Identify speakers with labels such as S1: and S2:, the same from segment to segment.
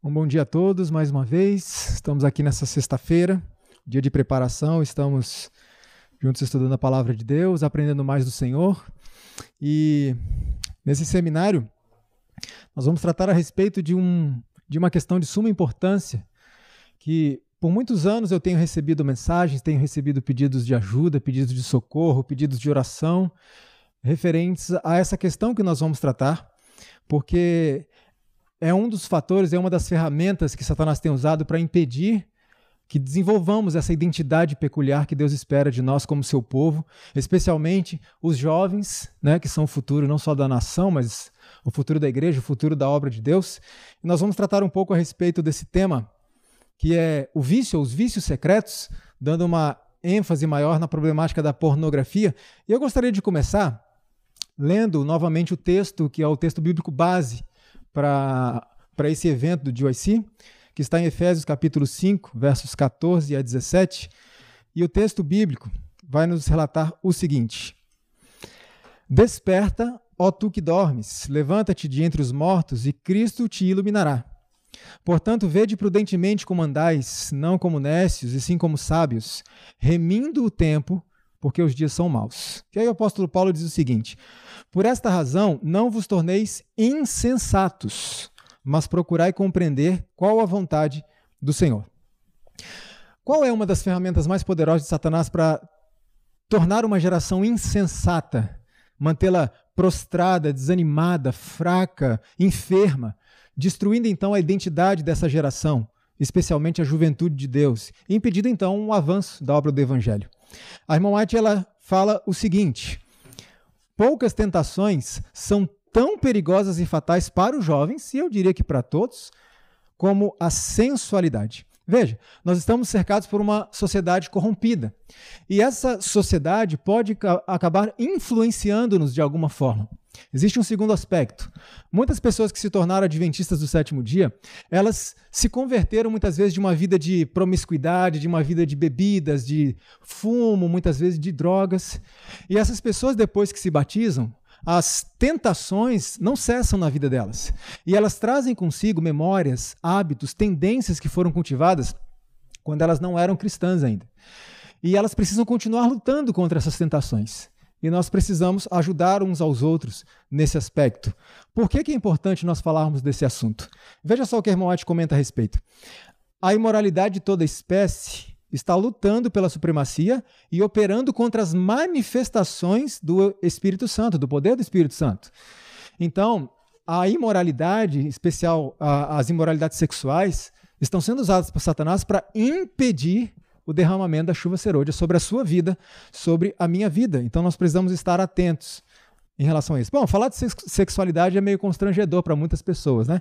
S1: Um bom dia a todos mais uma vez. Estamos aqui nessa sexta-feira, dia de preparação. Estamos juntos estudando a palavra de Deus, aprendendo mais do Senhor. E nesse seminário, nós vamos tratar a respeito de, um, de uma questão de suma importância que por muitos anos eu tenho recebido mensagens, tenho recebido pedidos de ajuda, pedidos de socorro, pedidos de oração referentes a essa questão que nós vamos tratar, porque é um dos fatores, é uma das ferramentas que Satanás tem usado para impedir que desenvolvamos essa identidade peculiar que Deus espera de nós como seu povo, especialmente os jovens, né, que são o futuro não só da nação, mas o futuro da igreja, o futuro da obra de Deus. E nós vamos tratar um pouco a respeito desse tema, que é o vício, os vícios secretos, dando uma ênfase maior na problemática da pornografia. E eu gostaria de começar lendo novamente o texto, que é o texto bíblico base para esse evento do GYC, que está em Efésios capítulo 5, versos 14 a 17. E o texto bíblico vai nos relatar o seguinte: Desperta, ó tu que dormes, levanta-te de entre os mortos e Cristo te iluminará. Portanto, vede prudentemente como andais, não como nécios, e sim como sábios, remindo o tempo, porque os dias são maus. E aí o apóstolo Paulo diz o seguinte: por esta razão, não vos torneis insensatos, mas procurai compreender qual a vontade do Senhor. Qual é uma das ferramentas mais poderosas de Satanás para tornar uma geração insensata, mantê-la prostrada, desanimada, fraca, enferma, destruindo então a identidade dessa geração, especialmente a juventude de Deus, impedindo então um avanço da obra do Evangelho? A irmã White ela fala o seguinte: poucas tentações são tão perigosas e fatais para os jovens, e eu diria que para todos, como a sensualidade. Veja, nós estamos cercados por uma sociedade corrompida. E essa sociedade pode acabar influenciando-nos de alguma forma. Existe um segundo aspecto. Muitas pessoas que se tornaram adventistas do sétimo dia, elas se converteram muitas vezes de uma vida de promiscuidade, de uma vida de bebidas, de fumo, muitas vezes de drogas. E essas pessoas, depois que se batizam, as tentações não cessam na vida delas. E elas trazem consigo memórias, hábitos, tendências que foram cultivadas quando elas não eram cristãs ainda. E elas precisam continuar lutando contra essas tentações e nós precisamos ajudar uns aos outros nesse aspecto. Por que, que é importante nós falarmos desse assunto? Veja só o que a White comenta a respeito. A imoralidade de toda espécie está lutando pela supremacia e operando contra as manifestações do Espírito Santo, do poder do Espírito Santo. Então, a imoralidade, em especial as imoralidades sexuais, estão sendo usadas por Satanás para impedir o derramamento da chuva serôdia sobre a sua vida, sobre a minha vida. Então nós precisamos estar atentos em relação a isso. Bom, falar de sexualidade é meio constrangedor para muitas pessoas, né?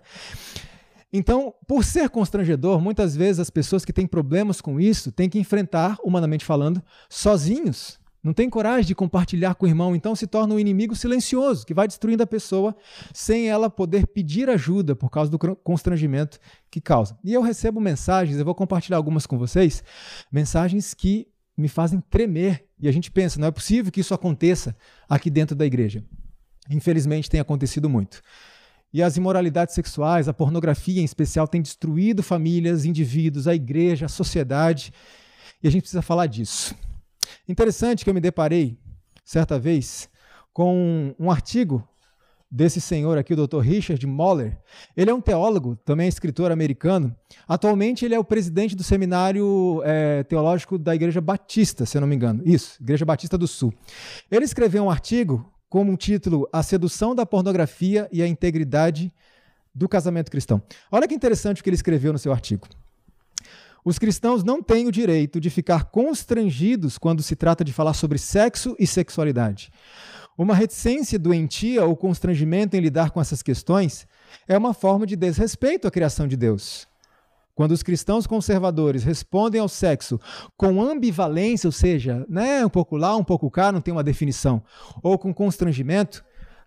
S1: Então, por ser constrangedor, muitas vezes as pessoas que têm problemas com isso têm que enfrentar, humanamente falando, sozinhos não tem coragem de compartilhar com o irmão, então se torna um inimigo silencioso, que vai destruindo a pessoa sem ela poder pedir ajuda por causa do constrangimento que causa. E eu recebo mensagens, eu vou compartilhar algumas com vocês, mensagens que me fazem tremer. E a gente pensa, não é possível que isso aconteça aqui dentro da igreja. Infelizmente tem acontecido muito. E as imoralidades sexuais, a pornografia em especial, tem destruído famílias, indivíduos, a igreja, a sociedade. E a gente precisa falar disso. Interessante que eu me deparei, certa vez, com um artigo desse senhor aqui, o Dr. Richard Moller. Ele é um teólogo, também escritor americano. Atualmente ele é o presidente do seminário é, teológico da Igreja Batista, se eu não me engano. Isso, Igreja Batista do Sul. Ele escreveu um artigo com o título A Sedução da Pornografia e a Integridade do Casamento Cristão. Olha que interessante o que ele escreveu no seu artigo. Os cristãos não têm o direito de ficar constrangidos quando se trata de falar sobre sexo e sexualidade. Uma reticência doentia ou constrangimento em lidar com essas questões é uma forma de desrespeito à criação de Deus. Quando os cristãos conservadores respondem ao sexo com ambivalência, ou seja, né, um pouco lá, um pouco cá, não tem uma definição, ou com constrangimento,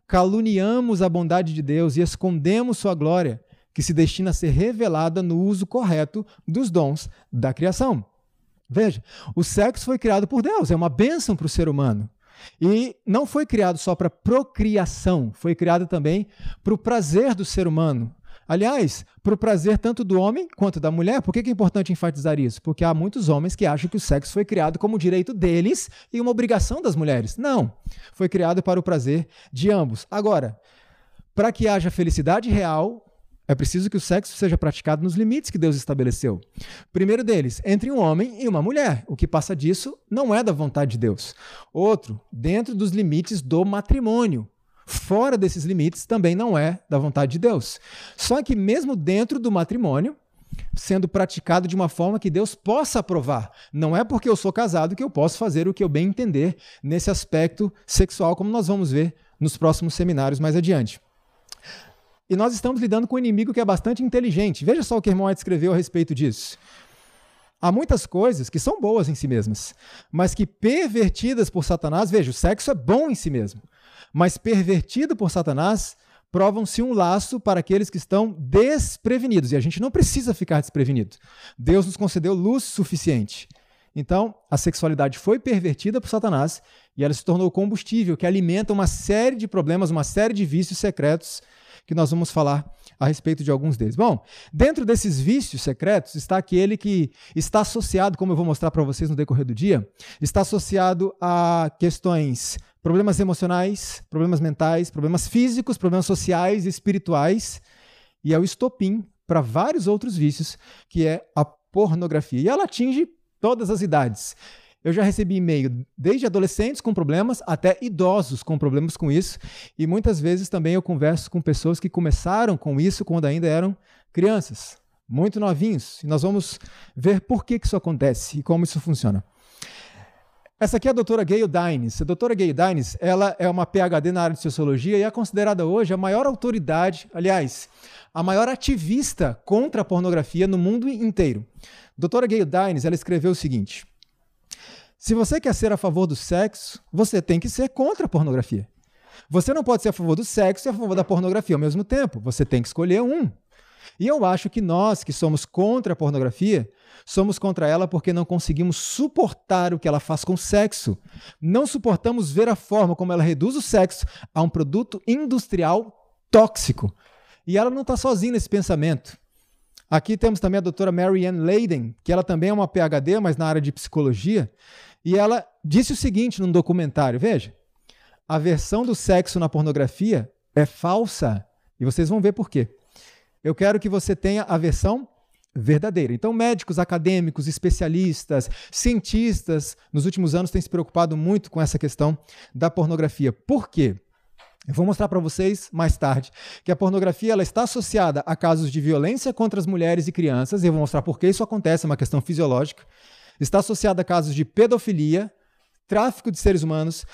S1: caluniamos a bondade de Deus e escondemos sua glória que se destina a ser revelada no uso correto dos dons da criação. Veja, o sexo foi criado por Deus, é uma bênção para o ser humano. E não foi criado só para procriação, foi criado também para o prazer do ser humano. Aliás, para o prazer tanto do homem quanto da mulher, por que é importante enfatizar isso? Porque há muitos homens que acham que o sexo foi criado como direito deles e uma obrigação das mulheres. Não. Foi criado para o prazer de ambos. Agora, para que haja felicidade real, é preciso que o sexo seja praticado nos limites que Deus estabeleceu. Primeiro deles, entre um homem e uma mulher. O que passa disso não é da vontade de Deus. Outro, dentro dos limites do matrimônio fora desses limites também não é da vontade de Deus. Só que mesmo dentro do matrimônio, sendo praticado de uma forma que Deus possa aprovar. Não é porque eu sou casado que eu posso fazer o que eu bem entender nesse aspecto sexual, como nós vamos ver nos próximos seminários mais adiante. E nós estamos lidando com um inimigo que é bastante inteligente. Veja só o que irmão White escreveu a respeito disso. Há muitas coisas que são boas em si mesmas, mas que pervertidas por Satanás, veja, o sexo é bom em si mesmo, mas pervertido por Satanás, provam-se um laço para aqueles que estão desprevenidos. E a gente não precisa ficar desprevenido. Deus nos concedeu luz suficiente. Então, a sexualidade foi pervertida por Satanás e ela se tornou combustível que alimenta uma série de problemas, uma série de vícios secretos que nós vamos falar a respeito de alguns deles. Bom, dentro desses vícios secretos está aquele que está associado, como eu vou mostrar para vocês no decorrer do dia, está associado a questões problemas emocionais, problemas mentais, problemas físicos, problemas sociais e espirituais, e é o estopim para vários outros vícios, que é a pornografia. E ela atinge todas as idades. Eu já recebi e-mail desde adolescentes com problemas até idosos com problemas com isso, e muitas vezes também eu converso com pessoas que começaram com isso quando ainda eram crianças, muito novinhos, e nós vamos ver por que, que isso acontece e como isso funciona. Essa aqui é a doutora Gayle Dines. A doutora Gayle Dines ela é uma PhD na área de sociologia e é considerada hoje a maior autoridade, aliás, a maior ativista contra a pornografia no mundo inteiro. A doutora Gayle Dines ela escreveu o seguinte: Se você quer ser a favor do sexo, você tem que ser contra a pornografia. Você não pode ser a favor do sexo e a favor da pornografia ao mesmo tempo. Você tem que escolher um. E eu acho que nós, que somos contra a pornografia, somos contra ela porque não conseguimos suportar o que ela faz com o sexo. Não suportamos ver a forma como ela reduz o sexo a um produto industrial tóxico. E ela não está sozinha nesse pensamento. Aqui temos também a doutora Mary Ann Leiden, que ela também é uma PhD, mas na área de psicologia, e ela disse o seguinte num documentário: veja, a versão do sexo na pornografia é falsa. E vocês vão ver por quê. Eu quero que você tenha a versão verdadeira. Então, médicos, acadêmicos, especialistas, cientistas, nos últimos anos têm se preocupado muito com essa questão da pornografia. Por quê? Eu vou mostrar para vocês mais tarde que a pornografia ela está associada a casos de violência contra as mulheres e crianças, e eu vou mostrar por que isso acontece, é uma questão fisiológica. Está associada a casos de pedofilia, tráfico de seres humanos,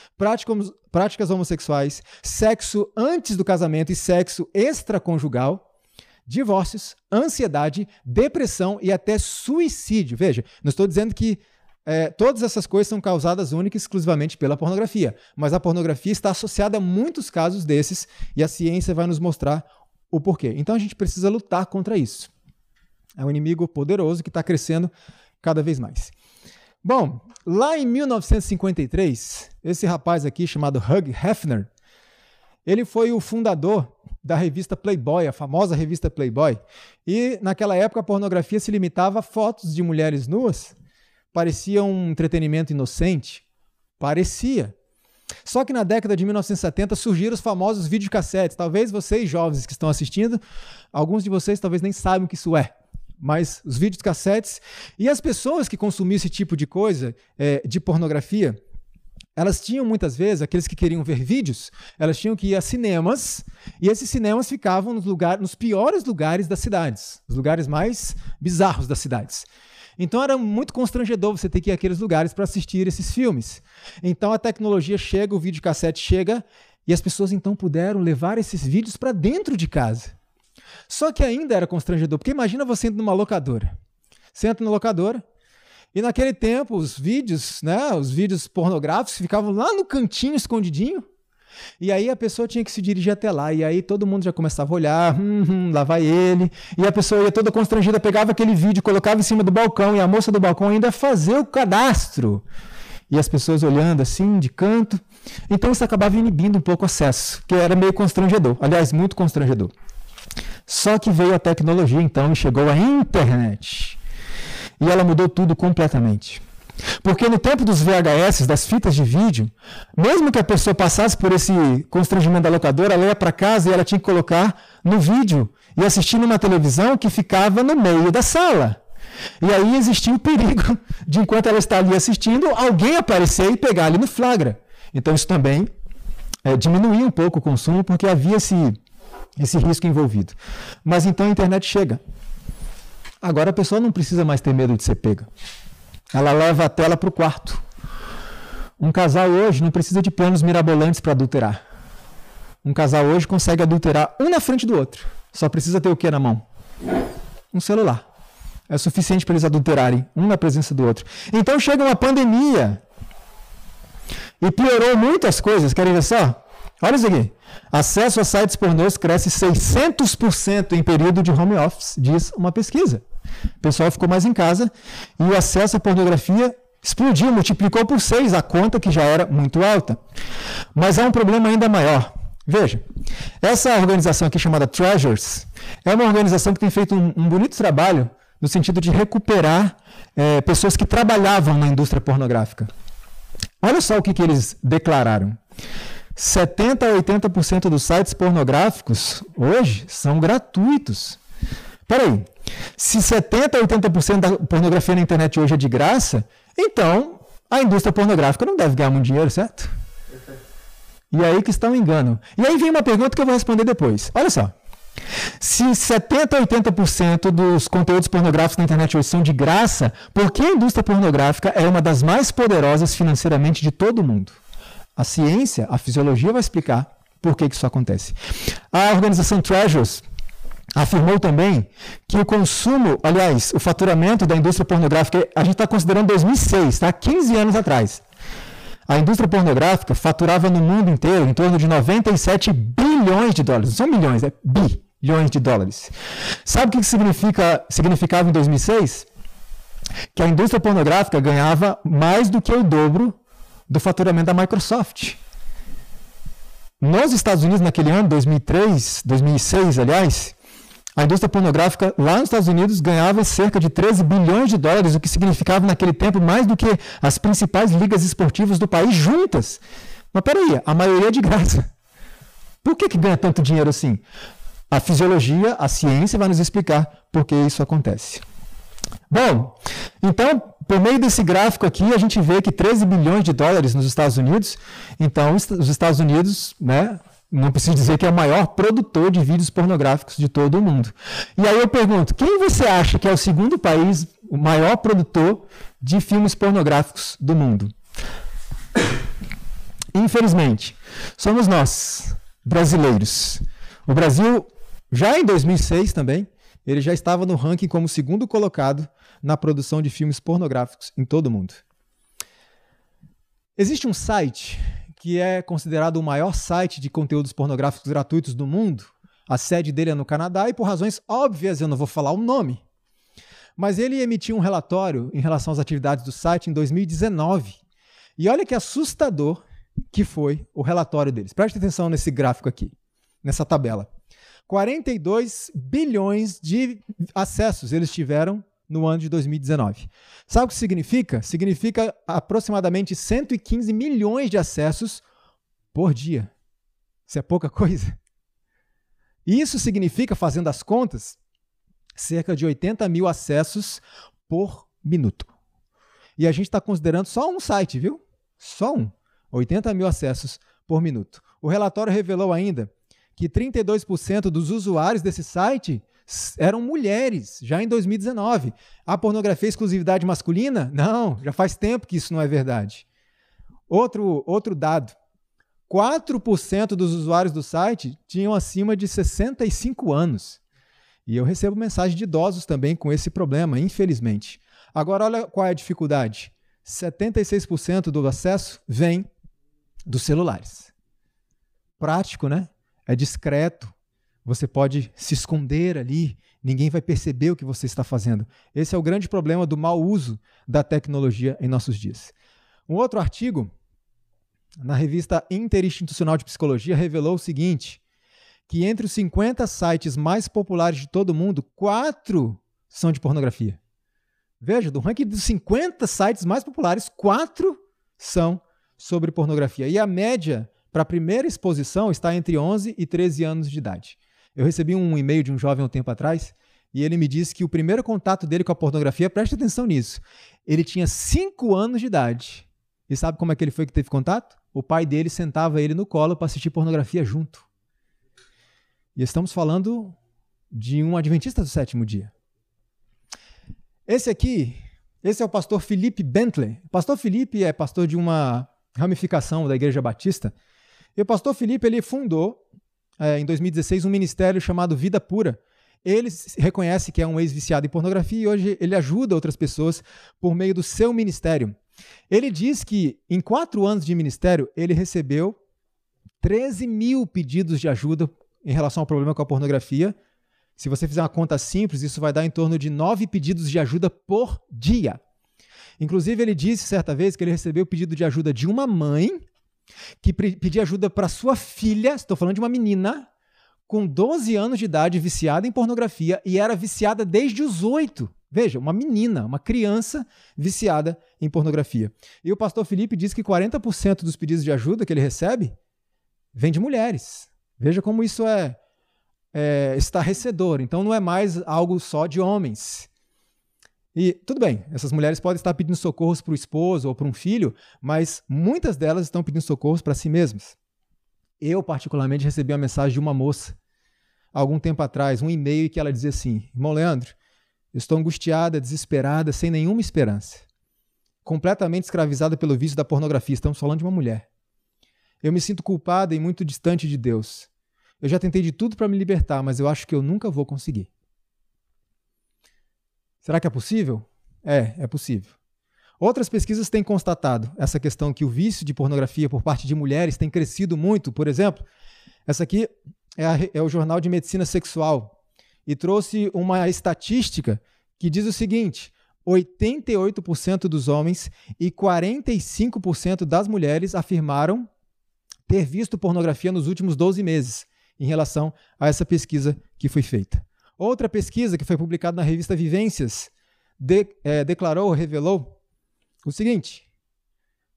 S1: práticas homossexuais, sexo antes do casamento e sexo extraconjugal divórcios, ansiedade, depressão e até suicídio. Veja, não estou dizendo que é, todas essas coisas são causadas única e exclusivamente pela pornografia, mas a pornografia está associada a muitos casos desses e a ciência vai nos mostrar o porquê. Então a gente precisa lutar contra isso. É um inimigo poderoso que está crescendo cada vez mais. Bom, lá em 1953, esse rapaz aqui chamado Hugh Hefner, ele foi o fundador da revista Playboy, a famosa revista Playboy. E naquela época a pornografia se limitava a fotos de mulheres nuas. Parecia um entretenimento inocente. Parecia. Só que na década de 1970 surgiram os famosos videocassetes. Talvez vocês, jovens que estão assistindo, alguns de vocês talvez nem saibam o que isso é. Mas os videocassetes e as pessoas que consumiam esse tipo de coisa, é, de pornografia, elas tinham muitas vezes, aqueles que queriam ver vídeos, elas tinham que ir a cinemas, e esses cinemas ficavam nos, lugar, nos piores lugares das cidades, os lugares mais bizarros das cidades. Então era muito constrangedor você ter que ir àqueles lugares para assistir esses filmes. Então a tecnologia chega, o videocassete chega, e as pessoas então puderam levar esses vídeos para dentro de casa. Só que ainda era constrangedor, porque imagina você indo numa locadora. Você entra na locadora, e naquele tempo, os vídeos, né, os vídeos pornográficos ficavam lá no cantinho, escondidinho. E aí a pessoa tinha que se dirigir até lá. E aí todo mundo já começava a olhar, hum, hum, lá vai ele. E a pessoa ia toda constrangida, pegava aquele vídeo, colocava em cima do balcão. E a moça do balcão ainda fazia o cadastro. E as pessoas olhando assim, de canto. Então isso acabava inibindo um pouco o acesso, que era meio constrangedor. Aliás, muito constrangedor. Só que veio a tecnologia então e chegou a internet. E ela mudou tudo completamente. Porque no tempo dos VHS, das fitas de vídeo, mesmo que a pessoa passasse por esse constrangimento da locadora, ela ia para casa e ela tinha que colocar no vídeo e assistir numa televisão que ficava no meio da sala. E aí existia o perigo de, enquanto ela está ali assistindo, alguém aparecer e pegar ali no flagra. Então isso também é, diminuía um pouco o consumo, porque havia esse, esse risco envolvido. Mas então a internet chega. Agora a pessoa não precisa mais ter medo de ser pega. Ela leva a tela para o quarto. Um casal hoje não precisa de planos mirabolantes para adulterar. Um casal hoje consegue adulterar um na frente do outro. Só precisa ter o que na mão? Um celular. É suficiente para eles adulterarem um na presença do outro. Então chega uma pandemia e piorou muitas coisas. Querem ver só? Olha isso aqui. Acesso a sites pornôs cresce 600% em período de home office, diz uma pesquisa. O pessoal ficou mais em casa e o acesso à pornografia explodiu, multiplicou por seis a conta que já era muito alta. Mas há um problema ainda maior. Veja, essa organização aqui chamada Treasures é uma organização que tem feito um, um bonito trabalho no sentido de recuperar é, pessoas que trabalhavam na indústria pornográfica. Olha só o que, que eles declararam. 70 a 80% dos sites pornográficos hoje são gratuitos. Peraí, se 70 a 80% da pornografia na internet hoje é de graça, então a indústria pornográfica não deve ganhar muito dinheiro, certo? E aí que está um engano. E aí vem uma pergunta que eu vou responder depois. Olha só. Se 70 a 80% dos conteúdos pornográficos na internet hoje são de graça, por que a indústria pornográfica é uma das mais poderosas financeiramente de todo o mundo? A ciência, a fisiologia vai explicar por que, que isso acontece. A organização Treasures afirmou também que o consumo, aliás, o faturamento da indústria pornográfica, a gente está considerando 2006, tá? 15 anos atrás. A indústria pornográfica faturava no mundo inteiro em torno de 97 bilhões de dólares. Não são milhões, é bilhões de dólares. Sabe o que significa, significava em 2006? Que a indústria pornográfica ganhava mais do que o dobro do faturamento da Microsoft. Nos Estados Unidos, naquele ano, 2003, 2006, aliás, a indústria pornográfica lá nos Estados Unidos ganhava cerca de 13 bilhões de dólares, o que significava naquele tempo mais do que as principais ligas esportivas do país juntas. Mas peraí, a maioria é de graça. Por que, que ganha tanto dinheiro assim? A fisiologia, a ciência vai nos explicar por que isso acontece. Bom, então, por meio desse gráfico aqui, a gente vê que 13 bilhões de dólares nos Estados Unidos. Então, os Estados Unidos, né, não preciso dizer que é o maior produtor de vídeos pornográficos de todo o mundo. E aí eu pergunto, quem você acha que é o segundo país, o maior produtor de filmes pornográficos do mundo? Infelizmente, somos nós, brasileiros. O Brasil, já em 2006 também, ele já estava no ranking como segundo colocado na produção de filmes pornográficos em todo o mundo. Existe um site que é considerado o maior site de conteúdos pornográficos gratuitos do mundo. A sede dele é no Canadá e, por razões óbvias, eu não vou falar o nome. Mas ele emitiu um relatório em relação às atividades do site em 2019. E olha que assustador que foi o relatório deles. Preste atenção nesse gráfico aqui, nessa tabela. 42 bilhões de acessos eles tiveram no ano de 2019. Sabe o que significa? Significa aproximadamente 115 milhões de acessos por dia. Isso é pouca coisa. Isso significa, fazendo as contas, cerca de 80 mil acessos por minuto. E a gente está considerando só um site, viu? Só um. 80 mil acessos por minuto. O relatório revelou ainda que 32% dos usuários desse site eram mulheres, já em 2019. A pornografia é exclusividade masculina? Não, já faz tempo que isso não é verdade. Outro, outro dado: 4% dos usuários do site tinham acima de 65 anos. E eu recebo mensagem de idosos também com esse problema, infelizmente. Agora, olha qual é a dificuldade: 76% do acesso vem dos celulares. Prático, né? É discreto, você pode se esconder ali, ninguém vai perceber o que você está fazendo. Esse é o grande problema do mau uso da tecnologia em nossos dias. Um outro artigo na revista Interinstitucional de Psicologia revelou o seguinte: que entre os 50 sites mais populares de todo mundo, quatro são de pornografia. Veja, do ranking dos 50 sites mais populares, quatro são sobre pornografia. E a média para a primeira exposição está entre 11 e 13 anos de idade. Eu recebi um e-mail de um jovem um tempo atrás e ele me disse que o primeiro contato dele com a pornografia, preste atenção nisso, ele tinha 5 anos de idade. E sabe como é que ele foi que teve contato? O pai dele sentava ele no colo para assistir pornografia junto. E estamos falando de um adventista do sétimo dia. Esse aqui, esse é o pastor Felipe Bentley. O pastor Felipe é pastor de uma ramificação da Igreja Batista. E o pastor Felipe ele fundou é, em 2016 um ministério chamado Vida Pura. Ele reconhece que é um ex-viciado em pornografia e hoje ele ajuda outras pessoas por meio do seu ministério. Ele diz que em quatro anos de ministério ele recebeu 13 mil pedidos de ajuda em relação ao problema com a pornografia. Se você fizer uma conta simples, isso vai dar em torno de nove pedidos de ajuda por dia. Inclusive, ele disse certa vez que ele recebeu o pedido de ajuda de uma mãe que pedia ajuda para sua filha, estou falando de uma menina, com 12 anos de idade, viciada em pornografia e era viciada desde os 8. Veja, uma menina, uma criança viciada em pornografia. E o pastor Felipe diz que 40% dos pedidos de ajuda que ele recebe vem de mulheres. Veja como isso é, é estarrecedor. Então não é mais algo só de homens. E tudo bem, essas mulheres podem estar pedindo socorros para o esposo ou para um filho, mas muitas delas estão pedindo socorros para si mesmas. Eu, particularmente, recebi uma mensagem de uma moça, algum tempo atrás, um e-mail que ela dizia assim: Irmão Leandro, estou angustiada, desesperada, sem nenhuma esperança. Completamente escravizada pelo vício da pornografia. Estamos falando de uma mulher. Eu me sinto culpada e muito distante de Deus. Eu já tentei de tudo para me libertar, mas eu acho que eu nunca vou conseguir. Será que é possível? É, é possível. Outras pesquisas têm constatado essa questão que o vício de pornografia por parte de mulheres tem crescido muito. Por exemplo, essa aqui é, a, é o Jornal de Medicina Sexual e trouxe uma estatística que diz o seguinte: 88% dos homens e 45% das mulheres afirmaram ter visto pornografia nos últimos 12 meses, em relação a essa pesquisa que foi feita. Outra pesquisa que foi publicada na revista Vivências de, é, declarou, revelou o seguinte: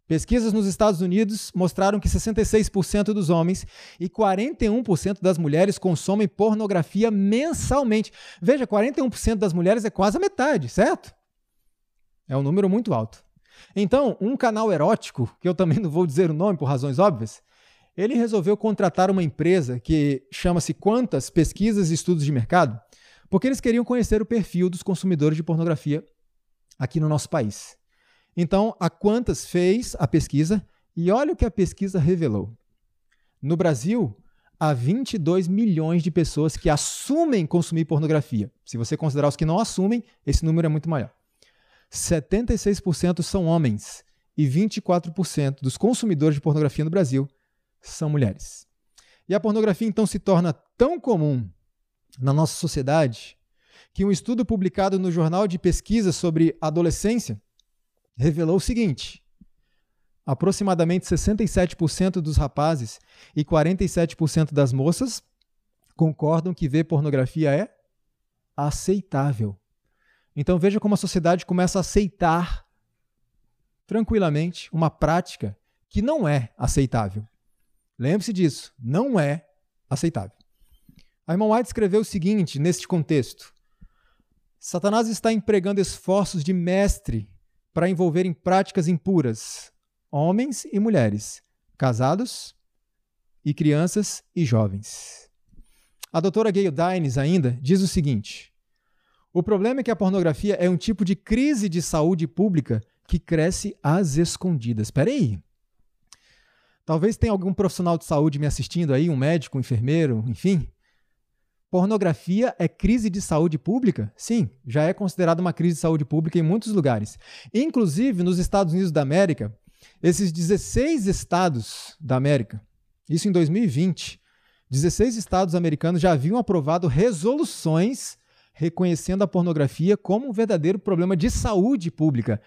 S1: pesquisas nos Estados Unidos mostraram que 66% dos homens e 41% das mulheres consomem pornografia mensalmente. Veja, 41% das mulheres é quase a metade, certo? É um número muito alto. Então, um canal erótico, que eu também não vou dizer o nome por razões óbvias, ele resolveu contratar uma empresa que chama-se Quantas Pesquisas e Estudos de Mercado, porque eles queriam conhecer o perfil dos consumidores de pornografia aqui no nosso país. Então, a Quantas fez a pesquisa e olha o que a pesquisa revelou. No Brasil, há 22 milhões de pessoas que assumem consumir pornografia. Se você considerar os que não assumem, esse número é muito maior. 76% são homens e 24% dos consumidores de pornografia no Brasil são mulheres. E a pornografia então se torna tão comum na nossa sociedade que um estudo publicado no Jornal de Pesquisa sobre Adolescência revelou o seguinte: aproximadamente 67% dos rapazes e 47% das moças concordam que ver pornografia é aceitável. Então veja como a sociedade começa a aceitar tranquilamente uma prática que não é aceitável. Lembre-se disso, não é aceitável. A irmã White escreveu o seguinte neste contexto: Satanás está empregando esforços de mestre para envolver em práticas impuras homens e mulheres, casados e crianças e jovens. A doutora Gayle Dines ainda diz o seguinte: o problema é que a pornografia é um tipo de crise de saúde pública que cresce às escondidas. Espera aí. Talvez tenha algum profissional de saúde me assistindo aí, um médico, um enfermeiro, enfim, Pornografia é crise de saúde pública? Sim, já é considerada uma crise de saúde pública em muitos lugares. Inclusive nos Estados Unidos da América, esses 16 estados da América, isso em 2020, 16 estados americanos já haviam aprovado resoluções reconhecendo a pornografia como um verdadeiro problema de saúde pública.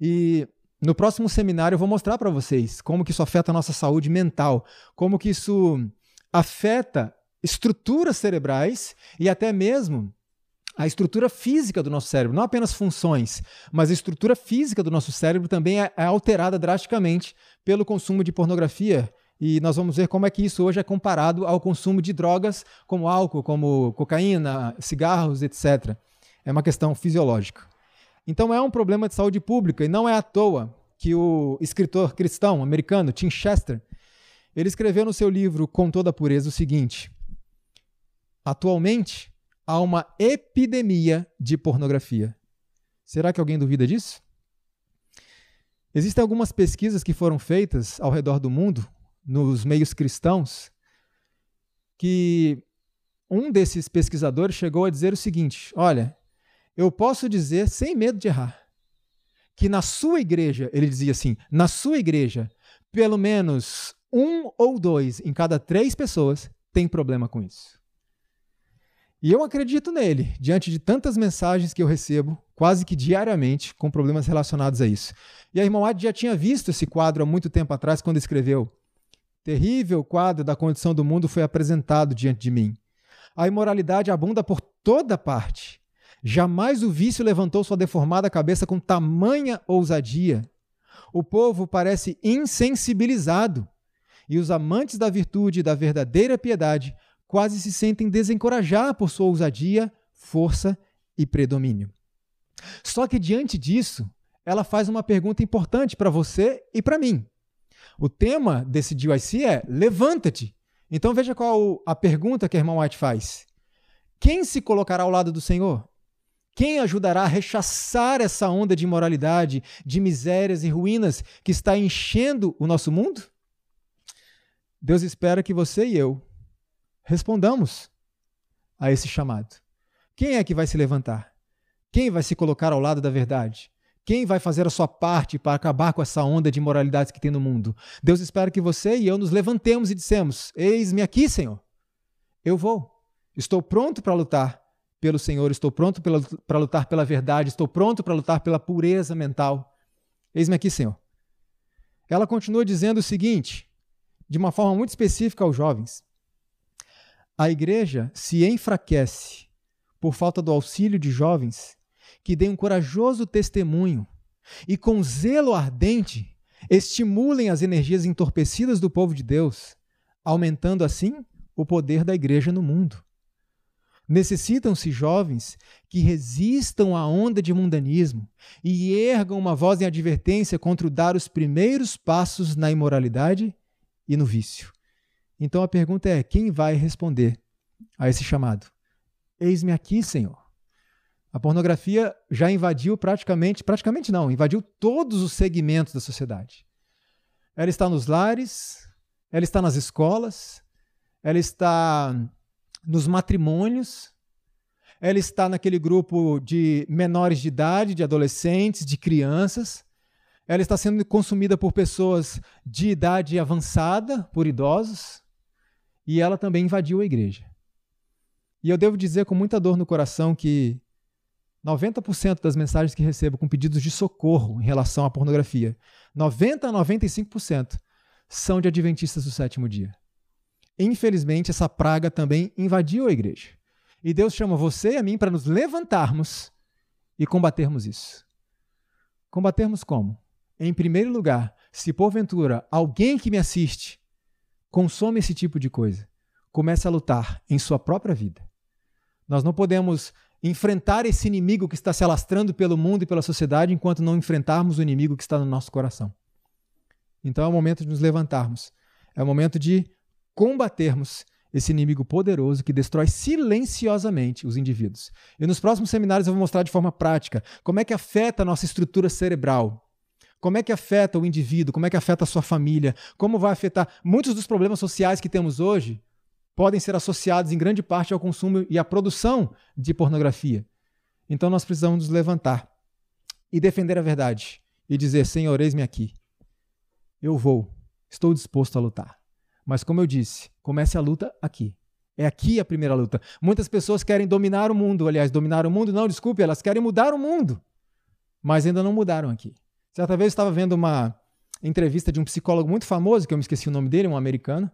S1: E no próximo seminário eu vou mostrar para vocês como que isso afeta a nossa saúde mental, como que isso afeta estruturas cerebrais e até mesmo a estrutura física do nosso cérebro, não apenas funções, mas a estrutura física do nosso cérebro também é, é alterada drasticamente pelo consumo de pornografia. E nós vamos ver como é que isso hoje é comparado ao consumo de drogas como álcool, como cocaína, cigarros, etc. É uma questão fisiológica. Então é um problema de saúde pública e não é à toa que o escritor cristão americano Tim Chester ele escreveu no seu livro Com toda a pureza o seguinte: Atualmente há uma epidemia de pornografia. Será que alguém duvida disso? Existem algumas pesquisas que foram feitas ao redor do mundo, nos meios cristãos, que um desses pesquisadores chegou a dizer o seguinte: olha, eu posso dizer sem medo de errar, que na sua igreja, ele dizia assim, na sua igreja, pelo menos um ou dois em cada três pessoas tem problema com isso. E eu acredito nele, diante de tantas mensagens que eu recebo, quase que diariamente, com problemas relacionados a isso. E a irmã White já tinha visto esse quadro há muito tempo atrás, quando escreveu: Terrível quadro da condição do mundo foi apresentado diante de mim. A imoralidade abunda por toda parte. Jamais o vício levantou sua deformada cabeça com tamanha ousadia. O povo parece insensibilizado, e os amantes da virtude e da verdadeira piedade quase se sentem desencorajar por sua ousadia, força e predomínio. Só que diante disso, ela faz uma pergunta importante para você e para mim. O tema desse DYC é levanta-te. Então veja qual a pergunta que a irmã White faz. Quem se colocará ao lado do Senhor? Quem ajudará a rechaçar essa onda de imoralidade, de misérias e ruínas que está enchendo o nosso mundo? Deus espera que você e eu respondamos a esse chamado. Quem é que vai se levantar? Quem vai se colocar ao lado da verdade? Quem vai fazer a sua parte para acabar com essa onda de imoralidades que tem no mundo? Deus espera que você e eu nos levantemos e dissemos: Eis-me aqui, Senhor. Eu vou. Estou pronto para lutar pelo Senhor, estou pronto para lutar pela verdade, estou pronto para lutar pela pureza mental. Eis-me aqui, Senhor. Ela continua dizendo o seguinte, de uma forma muito específica aos jovens: a igreja se enfraquece por falta do auxílio de jovens que deem um corajoso testemunho e, com zelo ardente, estimulem as energias entorpecidas do povo de Deus, aumentando assim o poder da igreja no mundo. Necessitam-se jovens que resistam à onda de mundanismo e ergam uma voz em advertência contra o dar os primeiros passos na imoralidade e no vício. Então a pergunta é: quem vai responder a esse chamado? Eis-me aqui, Senhor. A pornografia já invadiu praticamente, praticamente não, invadiu todos os segmentos da sociedade. Ela está nos lares, ela está nas escolas, ela está nos matrimônios, ela está naquele grupo de menores de idade, de adolescentes, de crianças. Ela está sendo consumida por pessoas de idade avançada, por idosos e ela também invadiu a igreja. E eu devo dizer com muita dor no coração que 90% das mensagens que recebo com pedidos de socorro em relação à pornografia, 90 a 95% são de adventistas do sétimo dia. Infelizmente, essa praga também invadiu a igreja. E Deus chama você e a mim para nos levantarmos e combatermos isso. Combatermos como? Em primeiro lugar, se porventura alguém que me assiste consome esse tipo de coisa, comece a lutar em sua própria vida. Nós não podemos enfrentar esse inimigo que está se alastrando pelo mundo e pela sociedade enquanto não enfrentarmos o inimigo que está no nosso coração. Então é o momento de nos levantarmos. É o momento de combatermos esse inimigo poderoso que destrói silenciosamente os indivíduos. E nos próximos seminários eu vou mostrar de forma prática como é que afeta a nossa estrutura cerebral, como é que afeta o indivíduo? Como é que afeta a sua família? Como vai afetar? Muitos dos problemas sociais que temos hoje podem ser associados em grande parte ao consumo e à produção de pornografia. Então nós precisamos nos levantar e defender a verdade e dizer: Senhor, eis-me aqui. Eu vou, estou disposto a lutar. Mas, como eu disse, comece a luta aqui. É aqui a primeira luta. Muitas pessoas querem dominar o mundo. Aliás, dominar o mundo, não, desculpe, elas querem mudar o mundo. Mas ainda não mudaram aqui. Certa vez eu estava vendo uma entrevista de um psicólogo muito famoso, que eu me esqueci o nome dele, um americano,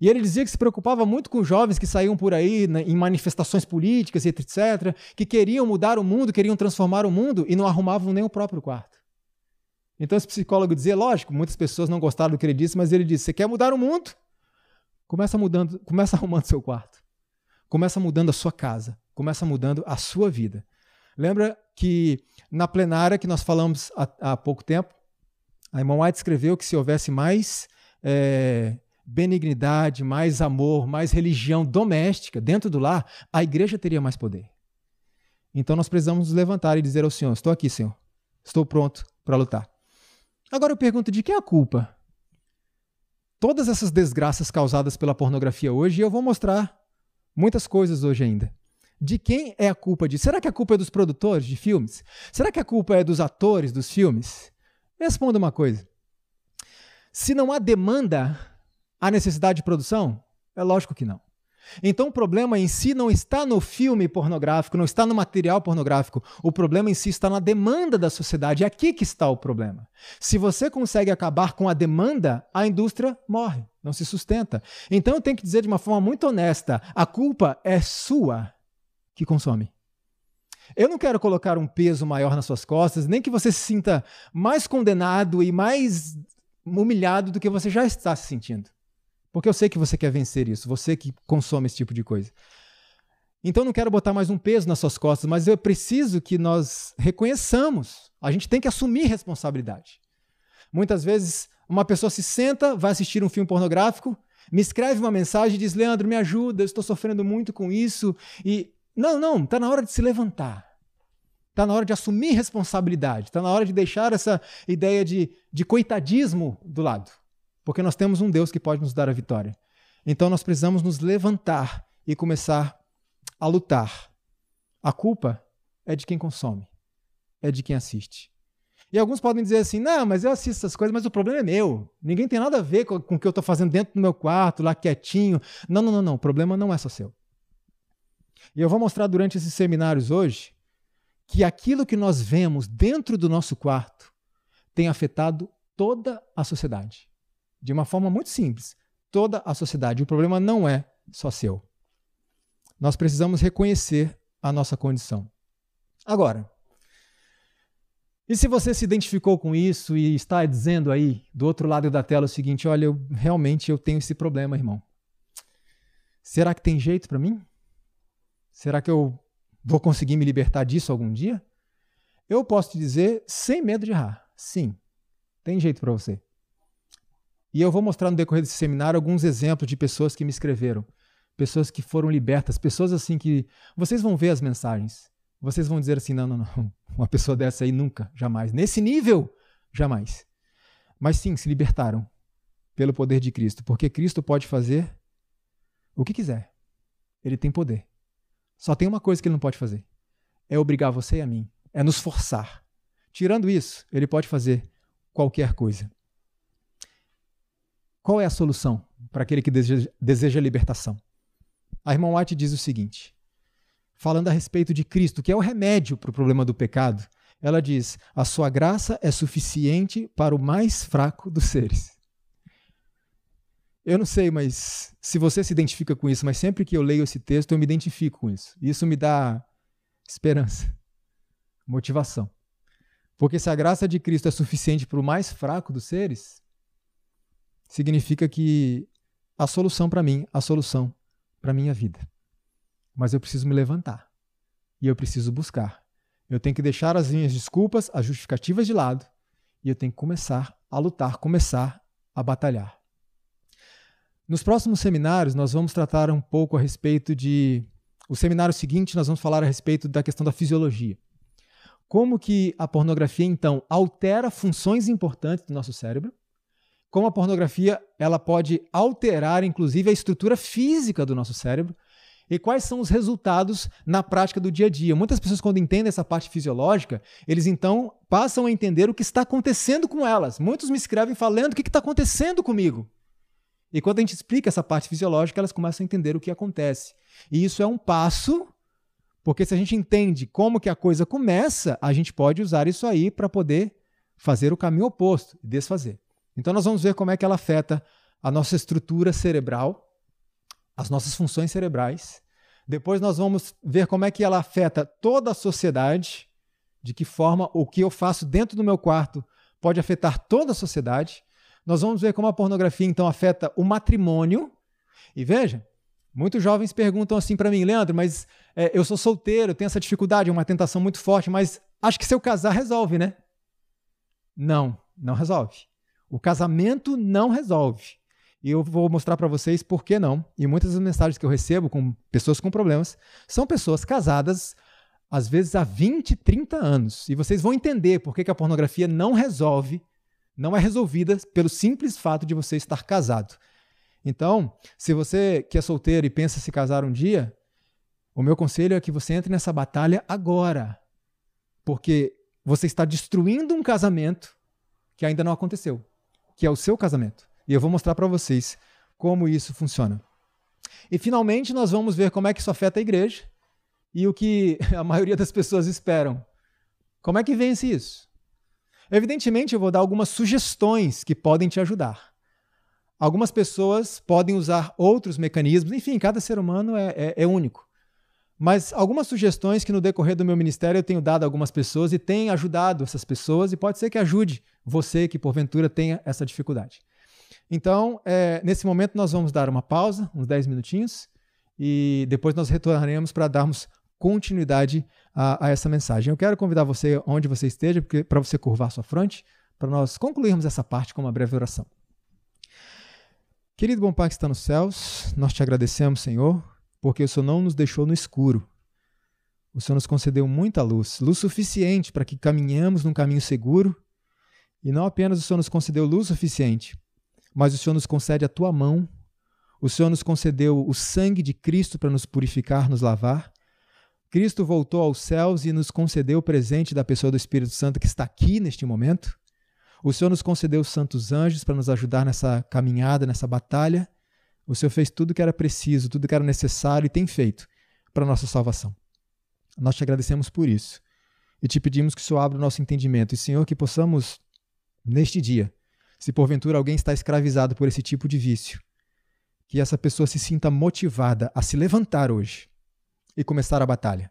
S1: E ele dizia que se preocupava muito com jovens que saíam por aí né, em manifestações políticas etc., que queriam mudar o mundo, queriam transformar o mundo e não arrumavam nem o próprio quarto. Então esse psicólogo dizia, lógico, muitas pessoas não gostaram do que ele disse, mas ele disse: você quer mudar o mundo? Começa mudando, começa arrumando seu quarto. Começa mudando a sua casa, começa mudando a sua vida. Lembra que na plenária que nós falamos há, há pouco tempo, a irmã White escreveu que se houvesse mais é, benignidade, mais amor, mais religião doméstica dentro do lar, a igreja teria mais poder. Então nós precisamos nos levantar e dizer ao Senhor: Estou aqui, Senhor. Estou pronto para lutar. Agora eu pergunto: de quem é a culpa? Todas essas desgraças causadas pela pornografia hoje, e eu vou mostrar muitas coisas hoje ainda. De quem é a culpa disso? Será que a culpa é dos produtores de filmes? Será que a culpa é dos atores dos filmes? Me responda uma coisa. Se não há demanda Há necessidade de produção? É lógico que não. Então o problema em si não está no filme pornográfico, não está no material pornográfico. O problema em si está na demanda da sociedade. É aqui que está o problema. Se você consegue acabar com a demanda, a indústria morre, não se sustenta. Então eu tenho que dizer de uma forma muito honesta: a culpa é sua que consome. Eu não quero colocar um peso maior nas suas costas, nem que você se sinta mais condenado e mais humilhado do que você já está se sentindo. Porque eu sei que você quer vencer isso, você que consome esse tipo de coisa. Então não quero botar mais um peso nas suas costas, mas eu preciso que nós reconheçamos. A gente tem que assumir responsabilidade. Muitas vezes uma pessoa se senta, vai assistir um filme pornográfico, me escreve uma mensagem e diz: Leandro, me ajuda, eu estou sofrendo muito com isso. E não, não, está na hora de se levantar. Está na hora de assumir responsabilidade. Está na hora de deixar essa ideia de, de coitadismo do lado porque nós temos um Deus que pode nos dar a vitória. Então nós precisamos nos levantar e começar a lutar. A culpa é de quem consome, é de quem assiste. E alguns podem dizer assim: não, mas eu assisto essas coisas, mas o problema é meu. Ninguém tem nada a ver com, com o que eu estou fazendo dentro do meu quarto, lá quietinho. Não, não, não, não. O problema não é só seu. E eu vou mostrar durante esses seminários hoje que aquilo que nós vemos dentro do nosso quarto tem afetado toda a sociedade de uma forma muito simples, toda a sociedade. O problema não é só seu. Nós precisamos reconhecer a nossa condição. Agora, e se você se identificou com isso e está dizendo aí do outro lado da tela o seguinte: olha, eu, realmente eu tenho esse problema, irmão. Será que tem jeito para mim? Será que eu vou conseguir me libertar disso algum dia? Eu posso te dizer, sem medo de errar, sim, tem jeito para você. E eu vou mostrar no decorrer desse seminário alguns exemplos de pessoas que me escreveram, pessoas que foram libertas, pessoas assim que vocês vão ver as mensagens. Vocês vão dizer assim: não, não, não, uma pessoa dessa aí nunca, jamais. Nesse nível, jamais. Mas sim, se libertaram pelo poder de Cristo, porque Cristo pode fazer o que quiser. Ele tem poder. Só tem uma coisa que ele não pode fazer: é obrigar você e a mim, é nos forçar. Tirando isso, ele pode fazer qualquer coisa. Qual é a solução para aquele que deseja, deseja libertação? A irmã White diz o seguinte, falando a respeito de Cristo, que é o remédio para o problema do pecado. Ela diz: A sua graça é suficiente para o mais fraco dos seres. Eu não sei, mas se você se identifica com isso, mas sempre que eu leio esse texto, eu me identifico com isso. Isso me dá esperança, motivação. Porque se a graça de Cristo é suficiente para o mais fraco dos seres, significa que a solução para mim, a solução para minha vida. Mas eu preciso me levantar e eu preciso buscar. Eu tenho que deixar as minhas desculpas, as justificativas de lado e eu tenho que começar a lutar, começar a batalhar. Nos próximos seminários, nós vamos tratar um pouco a respeito de. O seminário seguinte, nós vamos falar a respeito da questão da fisiologia. Como que a pornografia, então, altera funções importantes do nosso cérebro como a pornografia ela pode alterar, inclusive, a estrutura física do nosso cérebro e quais são os resultados na prática do dia a dia. Muitas pessoas, quando entendem essa parte fisiológica, eles então passam a entender o que está acontecendo com elas. Muitos me escrevem falando o que está acontecendo comigo. E quando a gente explica essa parte fisiológica, elas começam a entender o que acontece. E isso é um passo, porque se a gente entende como que a coisa começa, a gente pode usar isso aí para poder fazer o caminho oposto desfazer. Então nós vamos ver como é que ela afeta a nossa estrutura cerebral as nossas funções cerebrais. Depois nós vamos ver como é que ela afeta toda a sociedade, de que forma o que eu faço dentro do meu quarto pode afetar toda a sociedade. Nós vamos ver como a pornografia então afeta o matrimônio. E veja, muitos jovens perguntam assim para mim, Leandro, mas é, eu sou solteiro, tenho essa dificuldade, é uma tentação muito forte, mas acho que se eu casar resolve, né? Não, não resolve. O casamento não resolve. E eu vou mostrar para vocês por que não. E muitas das mensagens que eu recebo com pessoas com problemas são pessoas casadas, às vezes há 20, 30 anos. E vocês vão entender por que, que a pornografia não resolve, não é resolvida pelo simples fato de você estar casado. Então, se você que é solteiro e pensa se casar um dia, o meu conselho é que você entre nessa batalha agora. Porque você está destruindo um casamento que ainda não aconteceu, que é o seu casamento. E eu vou mostrar para vocês como isso funciona. E finalmente nós vamos ver como é que isso afeta a igreja e o que a maioria das pessoas esperam. Como é que vence isso? Evidentemente, eu vou dar algumas sugestões que podem te ajudar. Algumas pessoas podem usar outros mecanismos, enfim, cada ser humano é, é, é único. Mas algumas sugestões que no decorrer do meu ministério eu tenho dado a algumas pessoas e tem ajudado essas pessoas, e pode ser que ajude você que porventura tenha essa dificuldade. Então, é, nesse momento, nós vamos dar uma pausa, uns 10 minutinhos, e depois nós retornaremos para darmos continuidade a, a, essa mensagem. Eu quero convidar você, onde você esteja, para você curvar sua fronte, para nós concluirmos essa parte com uma breve oração. Querido bom Pai que está nos céus, nós te agradecemos, Senhor, porque o Senhor não nos deixou no escuro. O Senhor nos concedeu muita luz, luz suficiente para que caminhemos num caminho seguro. E não apenas o Senhor nos concedeu luz suficiente, mas o Senhor nos concede a tua mão. O Senhor nos concedeu o sangue de Cristo para nos purificar, nos lavar. Cristo voltou aos céus e nos concedeu o presente da pessoa do Espírito Santo que está aqui neste momento. O Senhor nos concedeu os santos anjos para nos ajudar nessa caminhada, nessa batalha. O Senhor fez tudo que era preciso, tudo que era necessário e tem feito para a nossa salvação. Nós te agradecemos por isso e te pedimos que o Senhor abra o nosso entendimento. E, Senhor, que possamos, neste dia, se porventura alguém está escravizado por esse tipo de vício, que essa pessoa se sinta motivada a se levantar hoje e começar a batalha,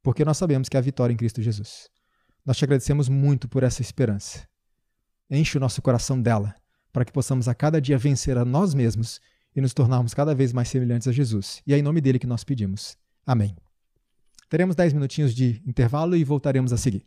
S1: porque nós sabemos que há vitória em Cristo Jesus. Nós te agradecemos muito por essa esperança. Enche o nosso coração dela, para que possamos a cada dia vencer a nós mesmos e nos tornarmos cada vez mais semelhantes a Jesus. E é em nome dele que nós pedimos. Amém. Teremos 10 minutinhos de intervalo e voltaremos a seguir.